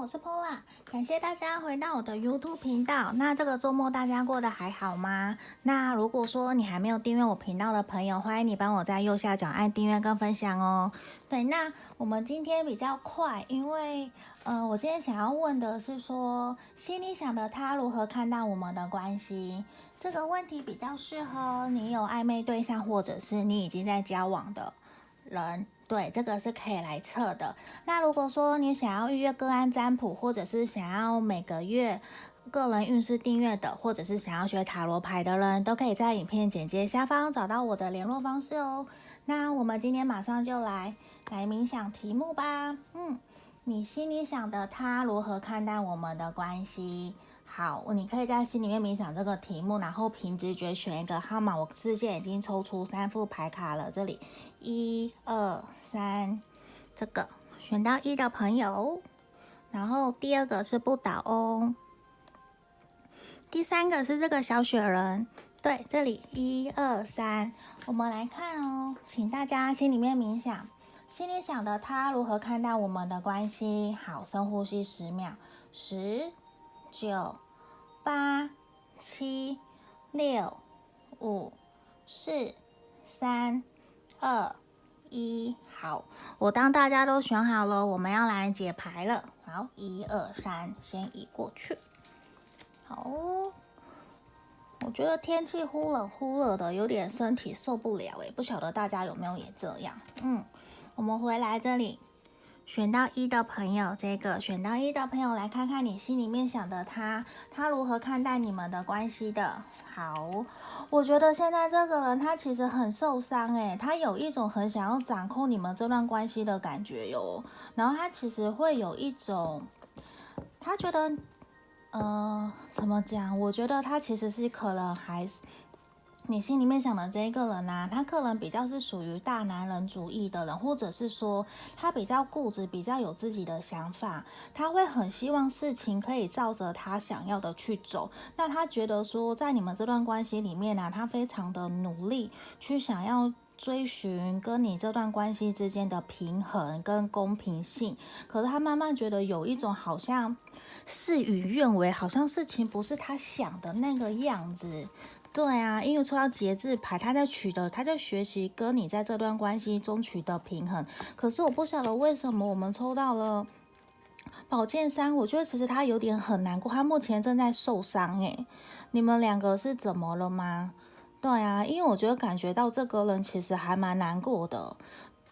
我是 Pola，感谢大家回到我的 YouTube 频道。那这个周末大家过得还好吗？那如果说你还没有订阅我频道的朋友，欢迎你帮我在右下角按订阅跟分享哦。对，那我们今天比较快，因为呃，我今天想要问的是说，心里想的他如何看待我们的关系？这个问题比较适合你有暧昧对象，或者是你已经在交往的人。对，这个是可以来测的。那如果说你想要预约个案占卜，或者是想要每个月个人运势订阅的，或者是想要学塔罗牌的人，都可以在影片简介下方找到我的联络方式哦。那我们今天马上就来来冥想题目吧。嗯，你心里想的他如何看待我们的关系？好，你可以在心里面冥想这个题目，然后凭直觉选一个号码。我事先已经抽出三副牌卡了，这里一二三，这个选到一的朋友，然后第二个是不倒哦，第三个是这个小雪人，对，这里一二三，我们来看哦，请大家心里面冥想，心里想的他如何看待我们的关系？好，深呼吸十秒，十。九、八、七、六、五、四、三、二、一，好，我当大家都选好了，我们要来解牌了。好，一二三，先移过去。好，我觉得天气忽冷忽热的，有点身体受不了诶，不晓得大家有没有也这样？嗯，我们回来这里。选到一的朋友，这个选到一的朋友，来看看你心里面想的他，他如何看待你们的关系的。好，我觉得现在这个人他其实很受伤，诶，他有一种很想要掌控你们这段关系的感觉哟。然后他其实会有一种，他觉得，呃，怎么讲？我觉得他其实是可能还是。你心里面想的这一个人呢、他可能比较是属于大男人主义的人，或者是说他比较固执，比较有自己的想法，他会很希望事情可以照着他想要的去走。那他觉得说，在你们这段关系里面呢、他非常的努力去想要追寻跟你这段关系之间的平衡跟公平性。可是他慢慢觉得有一种好像事与愿违，好像事情不是他想的那个样子。对啊，因为抽到节制牌，他在取得，他在学习跟你在这段关系中取得平衡。可是我不晓得为什么我们抽到了宝剑三，我觉得其实他有点很难过，他目前正在受伤。诶，你们两个是怎么了吗？对啊，因为我觉得感觉到这个人其实还蛮难过的。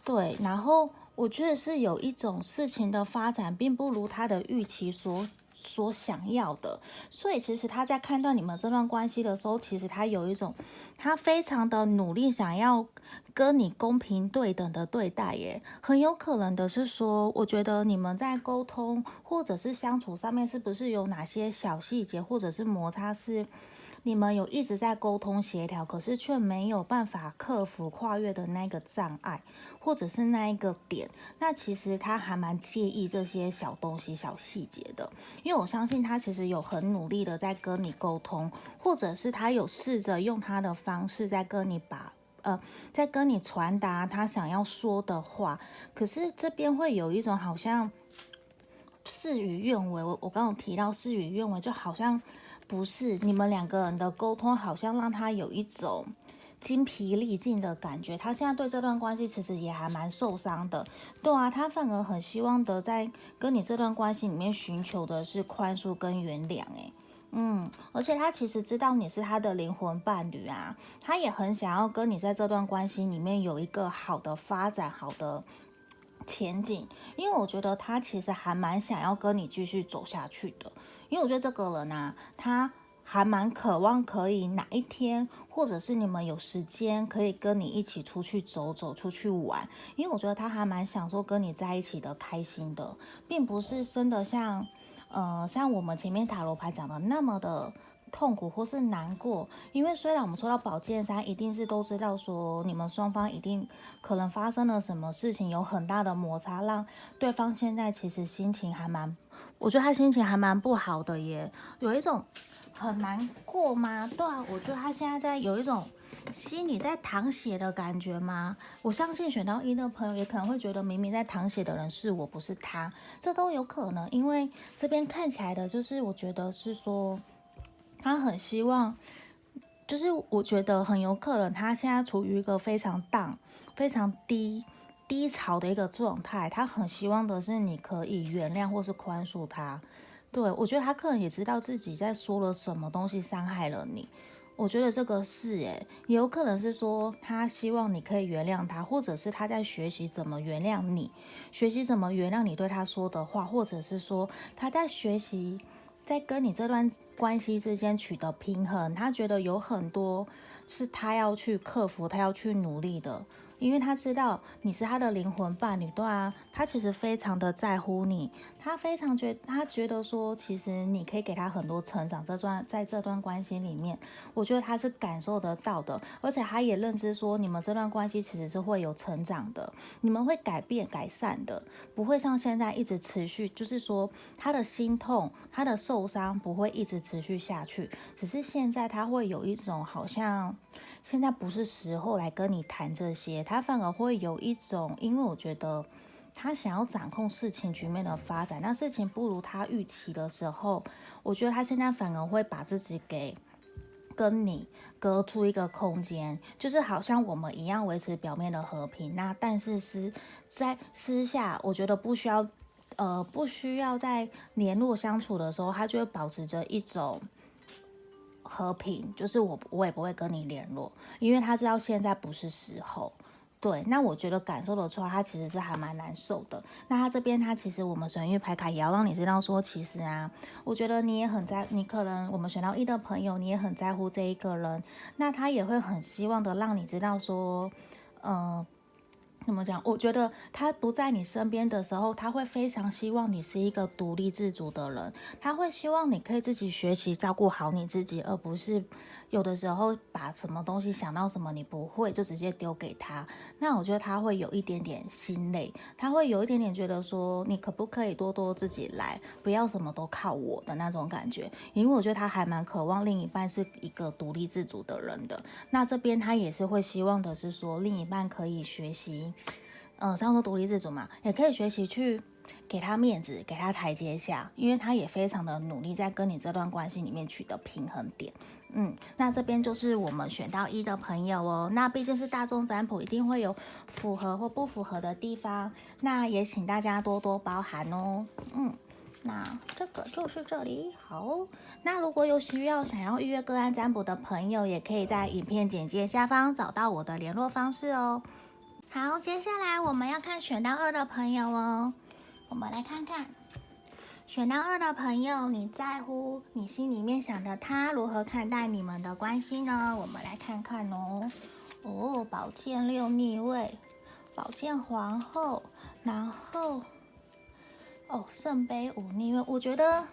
对，然后我觉得是有一种事情的发展并不如他的预期所。所想要的，所以其实他在判断你们这段关系的时候，其实他有一种，他非常的努力，想要跟你公平对等的对待耶。很有可能的是说，我觉得你们在沟通或者是相处上面，是不是有哪些小细节或者是摩擦是？你们有一直在沟通协调，可是却没有办法克服跨越的那个障碍，或者是那一个点。那其实他还蛮介意这些小东西、小细节的，因为我相信他其实有很努力的在跟你沟通，或者是他有试着用他的方式在跟你把呃，在跟你传达他想要说的话。可是这边会有一种好像事与愿违。我我刚刚提到事与愿违，就好像。不是，你们两个人的沟通好像让他有一种精疲力尽的感觉。他现在对这段关系其实也还蛮受伤的。对啊，他反而很希望的在跟你这段关系里面寻求的是宽恕跟原谅。诶，嗯，而且他其实知道你是他的灵魂伴侣啊，他也很想要跟你在这段关系里面有一个好的发展，好的前景。因为我觉得他其实还蛮想要跟你继续走下去的。因为我觉得这个人啊，他还蛮渴望可以哪一天，或者是你们有时间，可以跟你一起出去走走，出去玩。因为我觉得他还蛮享受跟你在一起的，开心的，并不是真的像，呃，像我们前面塔罗牌讲的那么的痛苦或是难过。因为虽然我们说到宝剑三，一定是都知道说你们双方一定可能发生了什么事情，有很大的摩擦，让对方现在其实心情还蛮。我觉得他心情还蛮不好的耶，有一种很难过吗？对啊，我觉得他现在在有一种心里在淌血的感觉吗？我相信选到一的朋友也可能会觉得，明明在淌血的人是我，不是他，这都有可能。因为这边看起来的，就是我觉得是说，他很希望，就是我觉得很有可能，他现在处于一个非常淡、非常低低潮的一个状态，他很希望的是你可以原谅或是宽恕他。对，我觉得他可能也知道自己在说了什么东西伤害了你。我觉得这个是诶，也有可能是说他希望你可以原谅他，或者是他在学习怎么原谅你，学习怎么原谅你对他说的话，或者是说他在学习在跟你这段关系之间取得平衡。他觉得有很多是他要去克服，他要去努力的。因为他知道你是他的灵魂伴侣，对啊，他其实非常的在乎你，他非常觉，他觉得说，其实你可以给他很多成长。这段在这段关系里面，我觉得他是感受得到的，而且他也认知说，你们这段关系其实是会有成长的，你们会改变改善的，不会像现在一直持续，就是说他的心痛，他的受伤不会一直持续下去，只是现在他会有一种好像。现在不是时候来跟你谈这些，他反而会有一种，因为我觉得他想要掌控事情局面的发展，那事情不如他预期的时候，我觉得他现在反而会把自己给跟你隔出一个空间，就是好像我们一样维持表面的和平，那但是是在私下，我觉得不需要，呃，不需要在联络相处的时候，他就会保持着一种。和平就是我，我也不会跟你联络，因为他知道现在不是时候。对，那我觉得感受得出来，他其实是还蛮难受的。那他这边，他其实我们神諭牌卡也要让你知道说，其实啊，我觉得你也很在，你可能我们选到一的朋友，你也很在乎这一个人。那他也会很希望的让你知道说，嗯、呃。怎么讲？我觉得他不在你身边的时候，他会非常希望你是一个独立自主的人。他会希望你可以自己学习照顾好你自己，而不是有的时候把什么东西想到什么你不会就直接丢给他。那我觉得他会有一点点心累，他会有一点点觉得说，你可不可以多多自己来，不要什么都靠我的那种感觉。因为我觉得他还蛮渴望另一半是一个独立自主的人的。那这边他也是会希望的是说，另一半可以学习。嗯，上说独立自主嘛，也可以学习去给他面子，给他台阶下，因为他也非常的努力在跟你这段关系里面取得平衡点。嗯，那这边就是我们选到一的朋友哦，那毕竟是大众占卜，一定会有符合或不符合的地方，那也请大家多多包涵哦。嗯，那这个就是这里好，那如果有需要想要预约个案占卜的朋友，也可以在影片简介下方找到我的联络方式哦。好，接下来我们要看选到二的朋友哦。我们来看看选到二的朋友，你在乎你心里面想的他如何看待你们的关系呢？我们来看看哦。哦，宝剑六逆位，宝剑皇后，然后哦，圣杯五逆位。我觉得。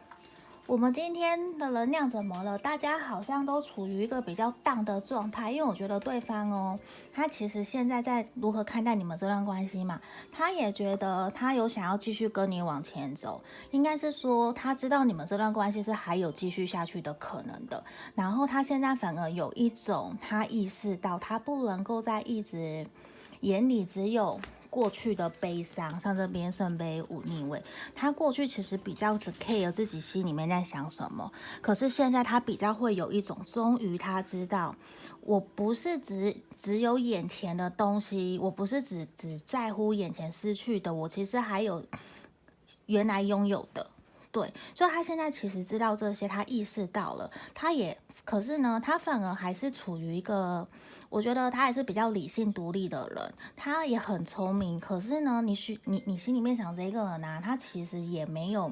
我们今天的能量怎么了？大家好像都处于一个比较 down 的状态，因为我觉得对方哦，他其实现在在如何看待你们这段关系嘛？他也觉得他有想要继续跟你往前走，应该是说他知道你们这段关系是还有继续下去的可能的。然后他现在反而有一种他意识到他不能够再一直眼里只有。过去的悲伤，像这边圣杯五逆位，他过去其实比较只 care 自己心里面在想什么，可是现在他比较会有一种，终于他知道，我不是只只有眼前的东西，我不是只只在乎眼前失去的，我其实还有原来拥有的，对，所以他现在其实知道这些，他意识到了，他也，可是呢，他反而还是处于一个。我觉得他也是比较理性独立的人，他也很聪明。可是呢，你需你你心里面想这个人呢、啊，他其实也没有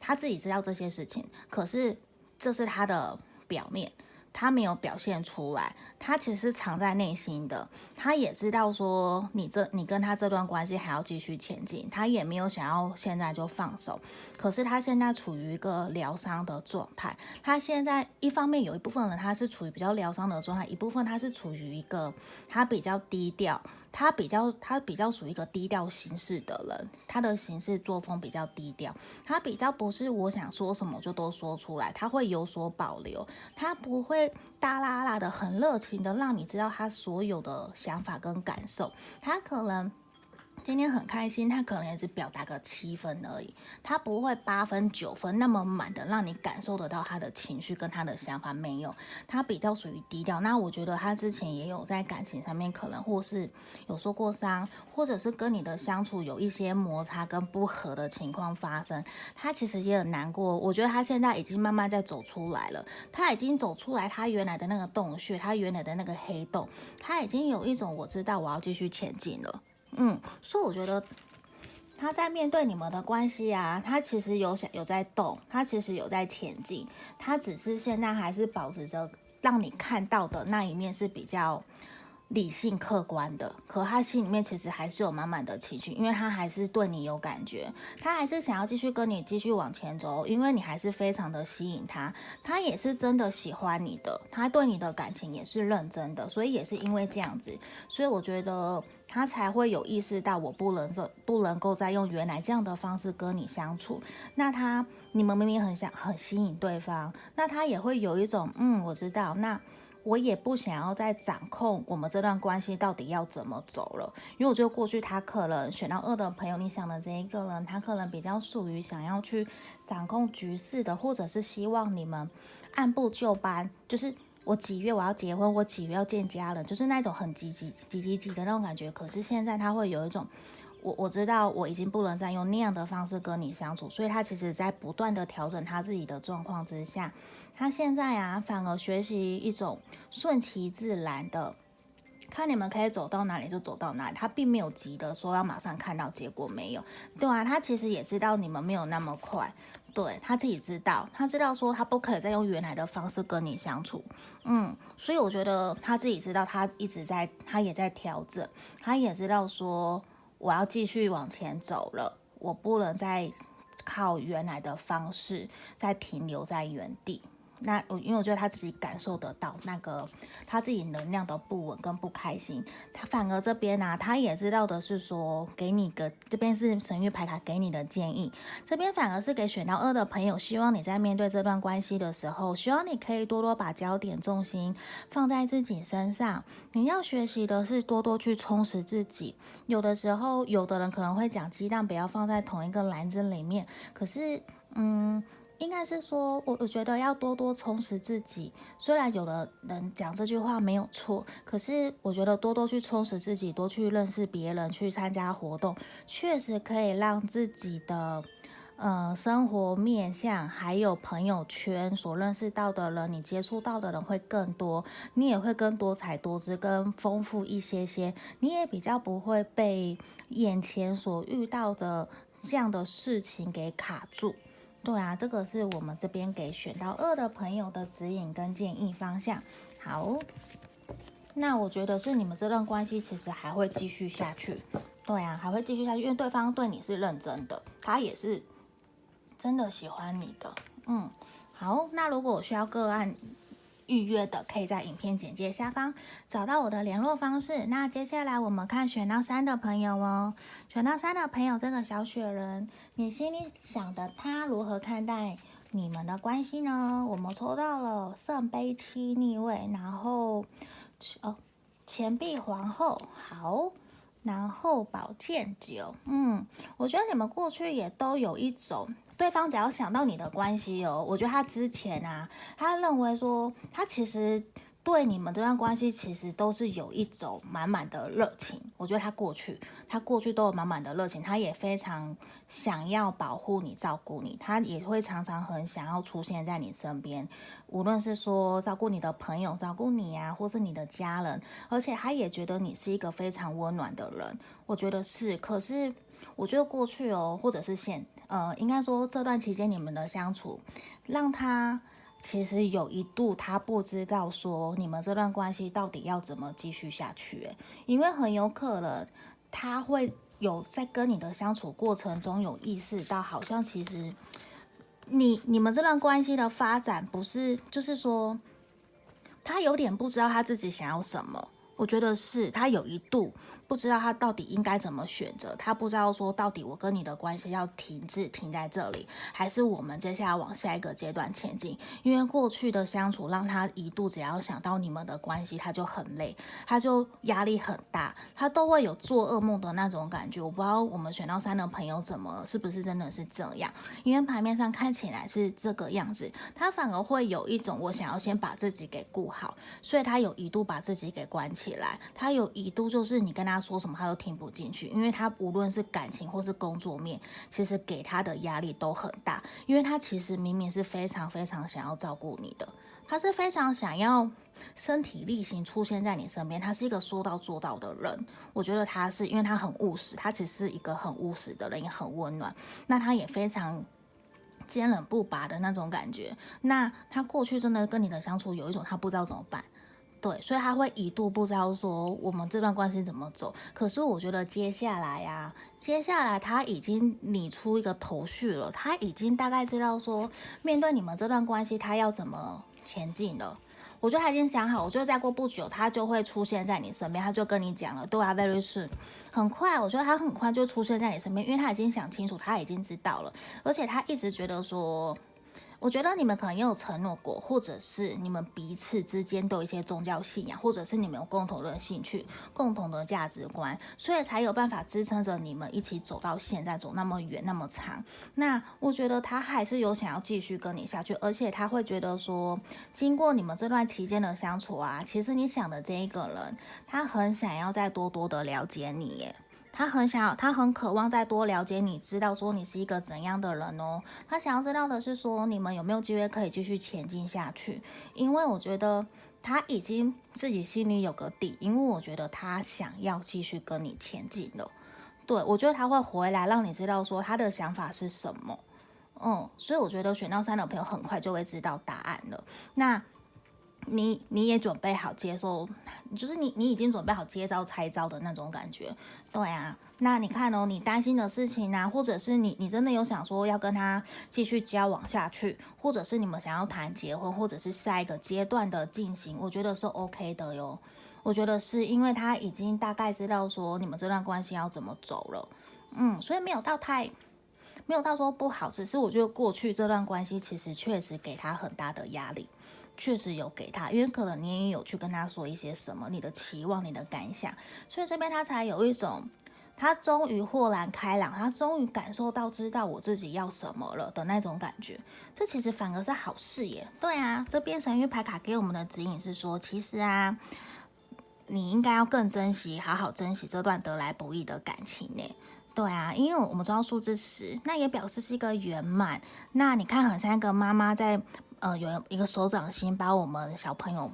他自己知道这些事情，可是这是他的表面。他没有表现出来，他其实藏在内心的。他也知道说你这你跟他这段关系还要继续前进，他也没有想要现在就放手。可是他现在处于一个疗伤的状态。他现在一方面有一部分人他是处于比较疗伤的状态，一部分他是处于一个他比较低调。他比较，他比较属于一个低调行事的人，他的行事作风比较低调，他比较不是我想说什么就都说出来，他会有所保留，他不会。大剌剌的很热情的让你知道他所有的想法跟感受，他可能。今天很开心，他可能也只表达个七分而已，他不会八分九分那么满的让你感受得到他的情绪跟他的想法，没有，他比较属于低调。那我觉得他之前也有在感情上面可能或是有受过伤，或者是跟你的相处有一些摩擦跟不合的情况发生，他其实也很难过。我觉得他现在已经慢慢在走出来了，他已经走出来他原来的那个洞穴，他原来的那个黑洞，他已经有一种我知道我要继续前进了。嗯，所以我觉得他在面对你们的关系啊，他其实有想有在动，他其实有在前进，他只是现在还是保持着让你看到的那一面是比较理性客观的，可他心里面其实还是有满满的情绪，因为他还是对你有感觉，他还是想要继续跟你继续往前走，因为你还是非常的吸引他，他也是真的喜欢你的，他对你的感情也是认真的，所以也是因为这样子，所以我觉得他才会有意识到我不能这不能够再用原来这样的方式跟你相处，那他你们明明很想很吸引对方，那他也会有一种嗯，我知道那。我也不想要再掌控我们这段关系到底要怎么走了，因为我觉得过去他可能选到二的朋友，你想的这一个人，他可能比较属于想要去掌控局势的，或者是希望你们按部就班，就是我几月我要结婚，我几月要见家人，就是那种很急急急急急的那种感觉。可是现在他会有一种。我我知道我已经不能再用那样的方式跟你相处，所以他其实在不断的调整他自己的状况之下，他现在啊反而学习一种顺其自然的，看你们可以走到哪里就走到哪里，他并没有急的说要马上看到结果，没有，对啊，他其实也知道你们没有那么快，对，他自己知道，他知道说他不可以再用原来的方式跟你相处，嗯，所以我觉得他自己知道，他一直在，他也在调整，他也知道说。我要继续往前走了，我不能再靠原来的方式再停留在原地。那我因为我觉得他自己感受得到那个他自己能量的不稳跟不开心，他反而这边呢、他也知道的是说，给你个这边是神域牌卡给你的建议，这边反而是给选到二的朋友，希望你在面对这段关系的时候，希望你可以多多把焦点重心放在自己身上，你要学习的是多多去充实自己。有的时候，有的人可能会讲鸡蛋不要放在同一个篮子里面，可是，嗯。应该是说，我我觉得要多多充实自己。虽然有的人讲这句话没有错，可是我觉得多多去充实自己，多去认识别人，去参加活动，确实可以让自己的呃生活面向还有朋友圈所认识到的人，你接触到的人会更多，你也会更多彩多姿、更丰富一些些。你也比较不会被眼前所遇到的这样的事情给卡住。对啊，这个是我们这边给选到二的朋友的指引跟建议方向。好，那我觉得是你们这段关系其实还会继续下去。对啊，还会继续下去，因为对方对你是认真的，他也是真的喜欢你的。嗯，好，那如果我需要个案。预约的可以在影片简介下方找到我的联络方式。那接下来我们看选到三的朋友哦，选到三的朋友，这个小雪人，你心里想的他如何看待你们的关系呢？我们抽到了圣杯七逆位，然后哦，钱币皇后，好，然后保健酒，嗯，我觉得你们过去也都有一种。对方只要想到你的关系哦，我觉得他之前啊，他认为说他其实对你们这段关系其实都是有一种满满的热情。我觉得他过去，他过去都有满满的热情，他也非常想要保护你、照顾你，他也会常常很想要出现在你身边，无论是说照顾你的朋友、照顾你啊，或是你的家人，而且他也觉得你是一个非常温暖的人。我觉得是，可是我觉得过去哦，或者是现。呃，应该说这段期间你们的相处，让他其实有一度他不知道说你们这段关系到底要怎么继续下去，因为很有可能他会有在跟你的相处过程中有意识到，好像其实你你们这段关系的发展不是，就是说他有点不知道他自己想要什么。我觉得是他有一度不知道他到底应该怎么选择，他不知道说到底我跟你的关系要停滞停在这里，还是我们接下来往下一个阶段前进？因为过去的相处让他一度只要想到你们的关系，他就很累，他就压力很大，他都会有做噩梦的那种感觉。我不知道我们选到三的朋友怎么，是不是真的是这样？因为牌面上看起来是这个样子，他反而会有一种我想要先把自己给顾好，所以他有一度把自己给关起来，他有一度就是你跟他。说什么他都听不进去，因为他无论是感情或是工作面，其实给他的压力都很大。因为他其实明明是非常非常想要照顾你的，他是非常想要身体力行出现在你身边，他是一个说到做到的人。我觉得他是因为他很务实，他其实是一个很务实的人，也很温暖。那他也非常坚韧不拔的那种感觉。那他过去真的跟你的相处有一种他不知道怎么办。对，所以他会一度不知道说我们这段关系怎么走。可是我觉得接下来呀、啊，接下来他已经拟出一个头绪了，他已经大概知道说面对你们这段关系他要怎么前进了。我觉得他已经想好，我觉得再过不久他就会出现在你身边，他就跟你讲了，对啊，very soon，很快，我觉得他很快就出现在你身边，因为他已经想清楚，他已经知道了，而且他一直觉得说。我觉得你们可能也有承诺过，或者是你们彼此之间都有一些宗教信仰，或者是你们有共同的兴趣、共同的价值观，所以才有办法支撑着你们一起走到现在，走那么远、那么长。那我觉得他还是有想要继续跟你下去，而且他会觉得说，经过你们这段期间的相处啊，其实你想的这一个人，他很想要再多多的了解你耶。他很想，他很渴望再多了解你，知道说你是一个怎样的人哦。他想要知道的是说你们有没有机会可以继续前进下去。因为我觉得他已经自己心里有个底，因为我觉得他想要继续跟你前进了。对，我觉得他会回来让你知道说他的想法是什么。嗯，所以我觉得选到三的朋友很快就会知道答案了。那。你你也准备好接受，就是你你已经准备好接招拆招的那种感觉，对啊。那你看哦，你担心的事情啊，或者是你你真的有想说要跟他继续交往下去，或者是你们想要谈结婚，或者是下一个阶段的进行，我觉得是 OK 的哟。我觉得是因为他已经大概知道说你们这段关系要怎么走了，嗯，所以没有到太没有到说不好，只是我觉得过去这段关系其实确实给他很大的压力。确实有给他，因为可能你也有去跟他说一些什么，你的期望、你的感想，所以这边他才有一种，他终于豁然开朗，他终于感受到知道我自己要什么了的那种感觉。这其实反而是好事耶。对啊，这边神諭牌卡给我们的指引是说，其实啊，你应该要更珍惜，好好珍惜这段得来不易的感情呢。对啊，因为我们知道数字十，那也表示是一个圆满。那你看，很像一个妈妈在。呃，有一个手掌心把我们小朋友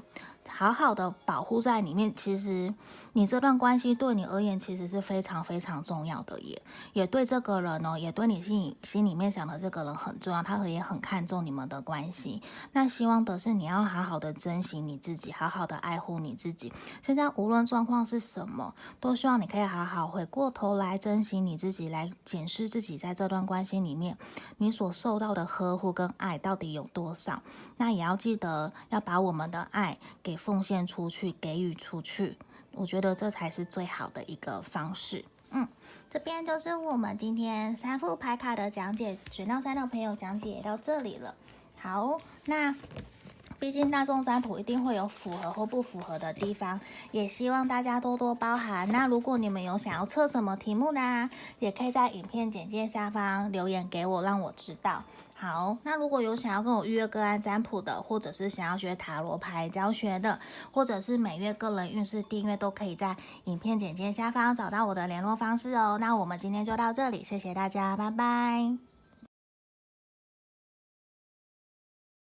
好好的保护在里面，其实。你这段关系对你而言其实是非常非常重要的，也也对这个人呢，也对你心心里面想的这个人很重要，他也很看重你们的关系。那希望的是你要好好的珍惜你自己，好好的爱护你自己。现在无论状况是什么，都希望你可以好好回过头来珍惜你自己，来检视自己在这段关系里面你所受到的呵护跟爱到底有多少。那也要记得要把我们的爱给奉献出去，给予出去。我觉得这才是最好的一个方式。嗯，这边就是我们今天三副牌卡的讲解，选到三的朋友讲解到这里了。好，那毕竟大众占卜一定会有符合或不符合的地方，也希望大家多多包涵。那如果你们有想要测什么题目呢，也可以在影片简介下方留言给我，让我知道。好，那如果有想要跟我预约个案占卜的，或者是想要学塔罗牌教学的，或者是每月个人运势订阅，都可以在影片简介下方找到我的联络方式哦。那我们今天就到这里，谢谢大家，拜拜。